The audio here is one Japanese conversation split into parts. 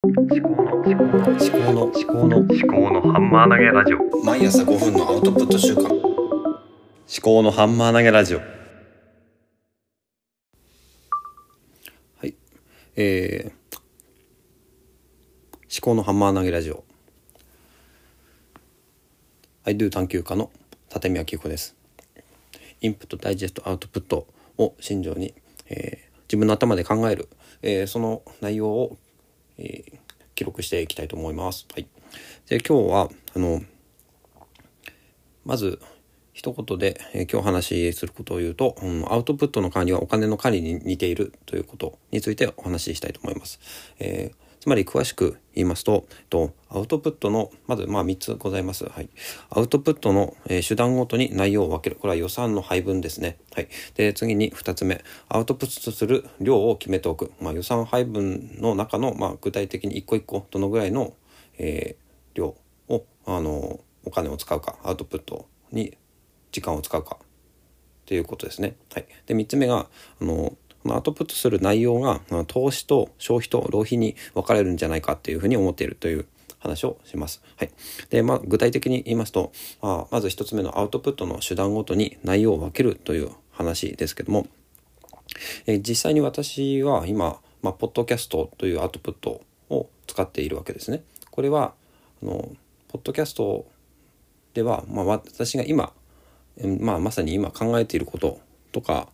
思考の思考の思考の思考の思考のハンマー投げラジオ。毎朝5分のアウトプット週間。思考のハンマー投げラジオ。はい。えー、思考のハンマー投げラジオ。I do 探求家の立見明子です。インプットダイジェストアウトプットを信条に、えー自分の頭で考える、えーその内容を、えー記録していきたいと思います。はい、で今日はあのまず一言で、えー今日話しすることを言うと、うんアウトプットの管理はお金の管理に似ているということについてお話ししたいと思います。えーつまり詳しく言いますと、と、アウトプットの、まず、まあ、3つございます。はい。アウトプットの、えー手段ごとに内容を分ける。これは予算の配分ですね。はい。で、次に2つ目、アウトプットする量を決めておく。まあ、予算配分の中の、まあ、具体的に一個一個、どのぐらいの、えー量を、あの、お金を使うか、アウトプットに時間を使うか、ということですね。はい、で3つ目があのこのアウトプットする内容が投資と消費と浪費に分かれるんじゃないかっていうふうに思っているという話をします。はい、で、まあ、具体的に言いますと、まあ、まず1つ目のアウトプットの手段ごとに内容を分けるという話ですけども、え実際に私は今、まあ、ポッドキャストというアウトプットを使っているわけですね。これはあのポッドキャストでは、まあ、私が今まあ、まさに今考えていることとか、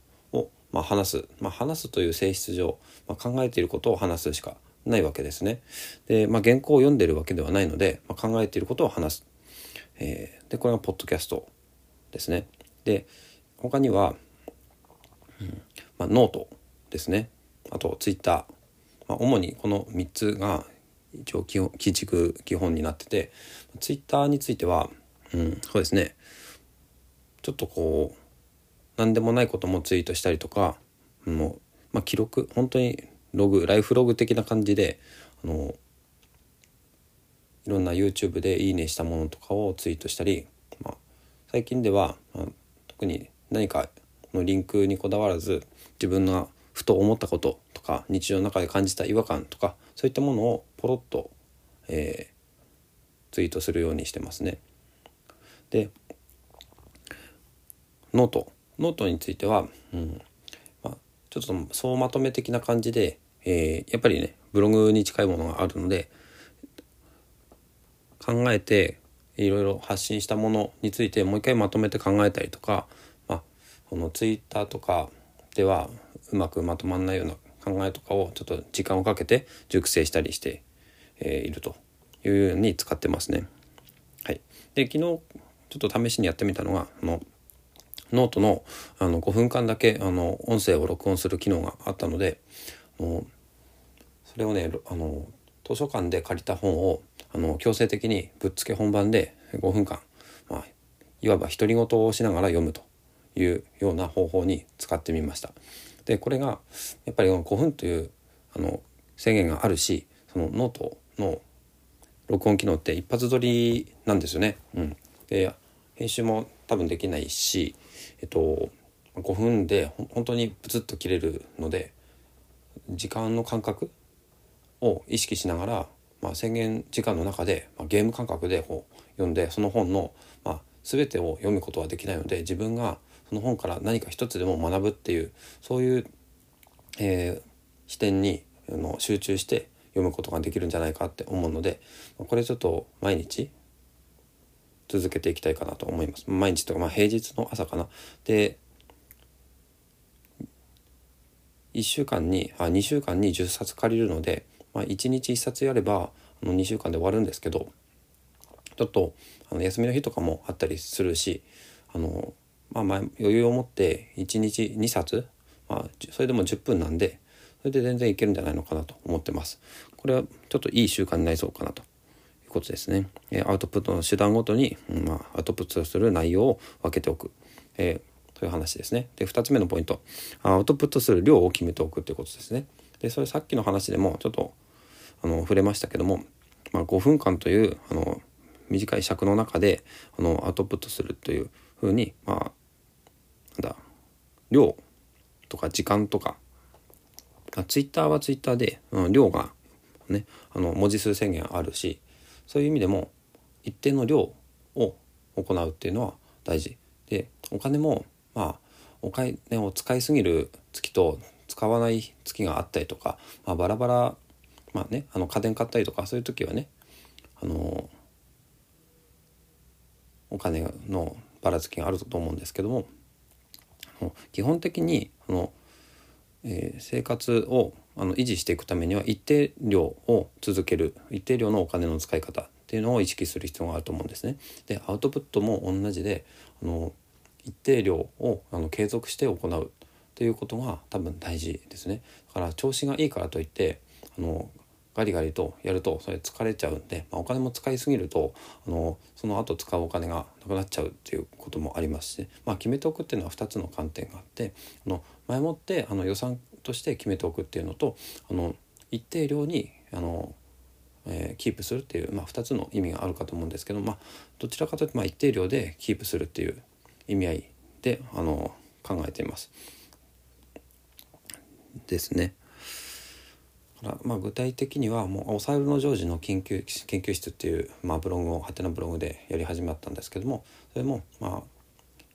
まあ、話す、まあ、話すという性質上、まあ、考えていることを話すしかないわけですね。で、まあ、原稿を読んでるわけではないので、まあ、考えていることを話す。えーでこれがポッドキャストですね。で他には、うんまあ、ノートですね。あとツイッター、まあ、主にこの3つが一応基本基軸基本になっててツイッターについては、うん、そうですねちょっとこう何でもないこともツイートしたりとかもう、まあ、記録本当にログライフログ的な感じであのいろんな YouTube でいいねしたものとかをツイートしたり、まあ、最近では、まあ特に何かのリンクにこだわらず自分がふと思ったこととか日常の中で感じた違和感とかそういったものをポロッと、えーツイートするようにしてますね。でノートノートについては、うんまあ、ちょっと総まとめ的な感じで、えーやっぱりねブログに近いものがあるので考えていろいろ発信したものについてもう一回まとめて考えたりとか、まあ、このツイッターとかではうまくまとまらないような考えとかをちょっと時間をかけて熟成したりして、えーいるというように使ってますね。はい、で昨日ちょっと試しにやってみたのがあのノートのあの5分間だけあの音声を録音する機能があったのであのそれをねあの図書館で借りた本をあの強制的にぶっつけ本番で5分間、まあ、いわば独り言をしながら読むというような方法に使ってみました。でこれがやっぱり5分というあの制限があるしそのノートの録音機能って一発撮りなんですよね。うん、で編集も多分できないし、えっと、5分で本当にブツッと切れるので時間の感覚を意識しながら、まあ、制限時間の中で、まあ、ゲーム感覚でこう読んでその本の、まあ、全てを読むことはできないので自分がその本から何か一つでも学ぶっていうそういう、えー視点にの集中して読むことができるんじゃないかって思うのでこれちょっと毎日続けていきたいかなと思います。毎日とか、まあ、平日の朝かな。で1週間にあ2週間に10冊借りるので、まあ、1日1冊やればあの2週間で終わるんですけどちょっとあの休みの日とかもあったりするしあの、まあ、ま余裕を持って1日2冊、まあ、それでも10分なんでそれで全然いけるんじゃないのかなと思ってます。これはちょっといい習慣になりそうかなと。ことですね。えーアウトプットの手段ごとに、うんまあ、アウトプットする内容を分けておく。えーという話ですね。で2つ目のポイントアウトプットする量を決めておくということですね。でそれさっきの話でもちょっとあの触れましたけども、まあ、5分間というあの短い尺の中であのアウトプットするというふうにまあなんだ量とか時間とかツイッターはツイッターで、うん、量がねあの文字数制限あるしそういう意味でも一定の量を行うっていうのは大事。でお金もまあお金を使いすぎる月と使わない月があったりとか、まあ、バラバラまあねあの家電買ったりとかそういう時はねあのお金のばらつきがあると思うんですけども基本的にあの、えー、生活をあの維持していくためには一定量を続ける一定量のお金の使い方っていうのを意識する必要があると思うんですね。でアウトプットも同じであの一定量をあの継続して行うということが多分大事ですね。だから調子がいいからといってあのガリガリとやるとそれ疲れちゃうんで、まあ、お金も使いすぎるとあのその後使うお金がなくなっちゃうっていうこともありますし、まあ、決めておくっていうのは2つの観点があってあの前もってあの予算として決めておくっていうのとあの一定量にあの、えー、キープするっていう、まあ、2つの意味があるかと思うんですけど、まあ、どちらかというと、まあ、一定量でキープするっていう意味合いであの考えています。ですね。まあ、具体的にはもう「おさゆのジョージ」の研究研究室っていう、まあ、ブログをハテナブログでやり始まったんですけどもそれもまあ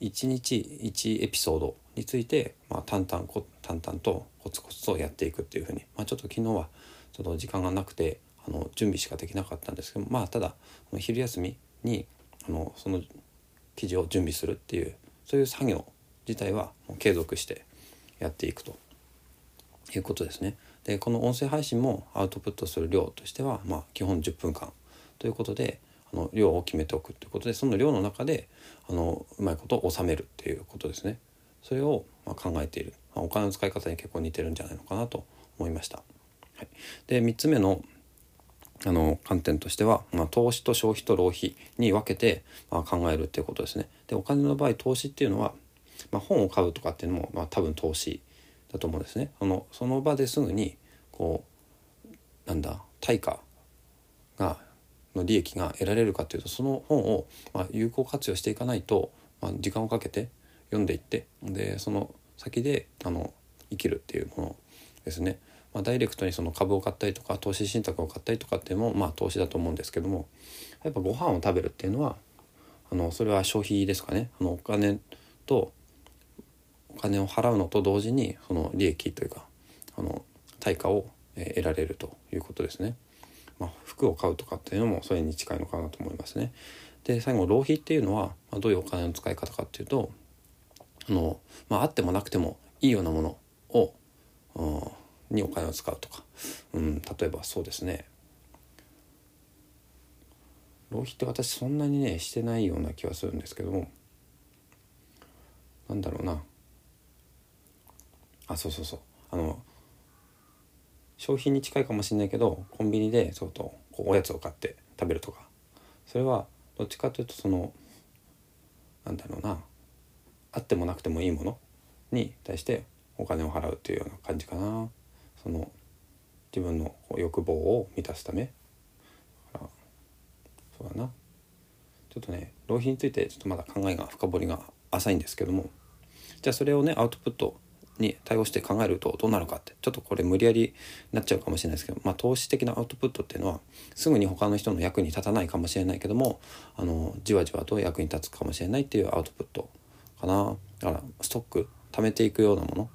1日1エピソードについて、まあ、淡々こ淡々とコツコツとやっていくっていうふうに、まあ、ちょっと昨日はちょっと時間がなくてあの準備しかできなかったんですけどまあただ昼休みにあのその記事を準備するっていうそういう作業自体は継続してやっていくということですね。でこの音声配信もアウトプットする量としては、まあ、基本10分間ということであの量を決めておくということでその量の中であのうまいことを収めるっていうことですね。それをま考えている、まあ、お金の使い方に結構似てるんじゃないのかなと思いました。はい、で3つ目のあの観点としては、まあ、投資と消費と浪費に分けて、まあ、考えるっていうことですね。でお金の場合投資っていうのは、まあ、本を買うとかっていうのも、まあ、多分投資だと思うんですね。そのその場ですぐにこうなんだ対価がの利益が得られるかというとその本を、まあ、有効活用していかないと、まあ、時間をかけて読んでいってでその先であの生きるっていうものですね。まあ、ダイレクトにその株を買ったりとか投資信託を買ったりとかっていうのもまあ投資だと思うんですけどもやっぱご飯を食べるっていうのはあのそれは消費ですかねあのお金とお金を払うのと同時にその利益というかあの対価を得られるということですね。まあ、服を買うとかっていうのもそれに近いのかなと思いますね。で最後浪費っていうのは、まあ、どういうお金の使い方かっていうとあの、まあ、あってもなくてもいいようなものを、うん、にお金を使うとか、うん、例えばそうですね浪費って私そんなにねしてないような気はするんですけどもなんだろうなあそうそうそう。あの消費に近いかもしれないけどコンビニでそうとこうおやつを買って食べるとか。それはどっちかというとそのなんだろうな。あってもなくてもいいものに対してお金を払うっていうような感じかな。その自分の欲望を満たすため。そうだな。ちょっとね浪費についてちょっとまだ考えが深掘りが浅いんですけども。じゃあそれをねアウトプットに対応して考えるとどうなるかってちょっとこれ無理やりなっちゃうかもしれないですけど、まあ、投資的なアウトプットっていうのはすぐに他の人の役に立たないかもしれないけどもあのじわじわと役に立つかもしれないっていうアウトプットかな。だからストック貯めていくようなもの。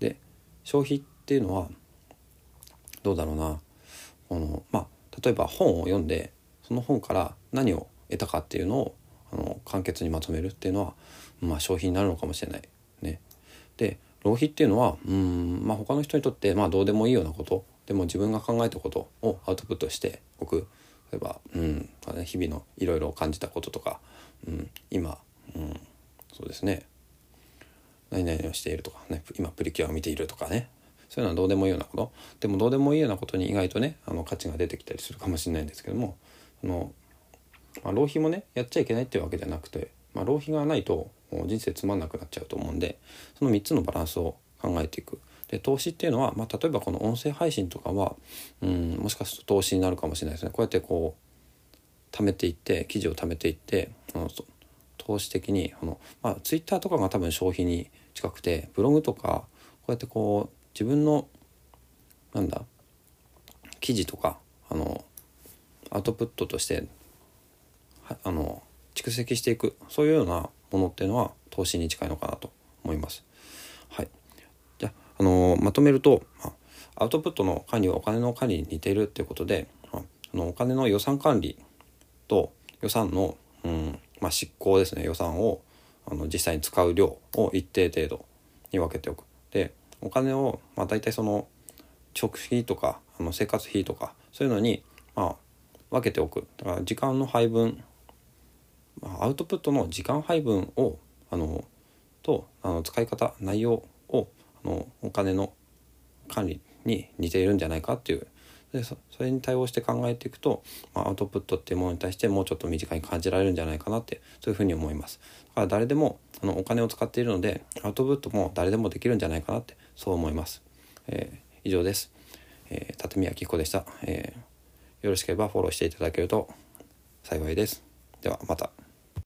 で消費っていうのはどうだろうな。この、まあ、例えば本を読んでその本から何を得たかっていうのをあの簡潔にまとめるっていうのは、まあ、消費になるのかもしれない。ね、で浪費っていうのはうんまあ他の人にとってまあどうでもいいようなことでも自分が考えたことをアウトプットしておく例えば、うん、日々のいろいろ感じたこととか、うん、今、うん、そうですね。何々をしているとかね今プリキュアを見ているとかね。そういうのはどうでもいいようなこと。でもどうでもいいようなことに意外とねあの価値が出てきたりするかもしれないんですけどもその、まあ、浪費もねやっちゃいけないっていうわけじゃなくて、まあ、浪費がないと人生つまんなくなっちゃうと思うんでその3つのバランスを考えていく。で投資っていうのは、まあ、例えばこの音声配信とかはうんもしかすると投資になるかもしれないですね。こうやってこう貯めていって記事を貯めていってあの投資的にあの、まあ、ツイッターとかが多分消費に近くてブログとかこうやってこう自分のなんだ記事とかあのアウトプットとしてはあの蓄積していくそういうようなものっていうのは投資に近いのかなと思います。はい、じゃあ、あのまとめると、まあ、アウトプットの管理はお金の管理に似ているっていうことで、まあ、あのお金の予算管理と予算の、うんまあ、執行ですね予算をあの実際に使う量を一定程度に分けておく。でお金を、まあ、大体その食費とかあの生活費とかそういうのに、まあ、分けておくだから時間の配分アウトプットの時間配分をあのとあの使い方内容をあのお金の管理に似ているんじゃないかっていう。でそれに対応して考えていくと、まあ、アウトプットっていうものに対してもうちょっと身近に感じられるんじゃないかなってそういうふうに思います。だから誰でもあのお金を使っているのでアウトプットも誰でもできるんじゃないかなってそう思います、えー以上です、えー、立宮紀子でした、えーよろしければフォローしていただけると幸いです。ではまた。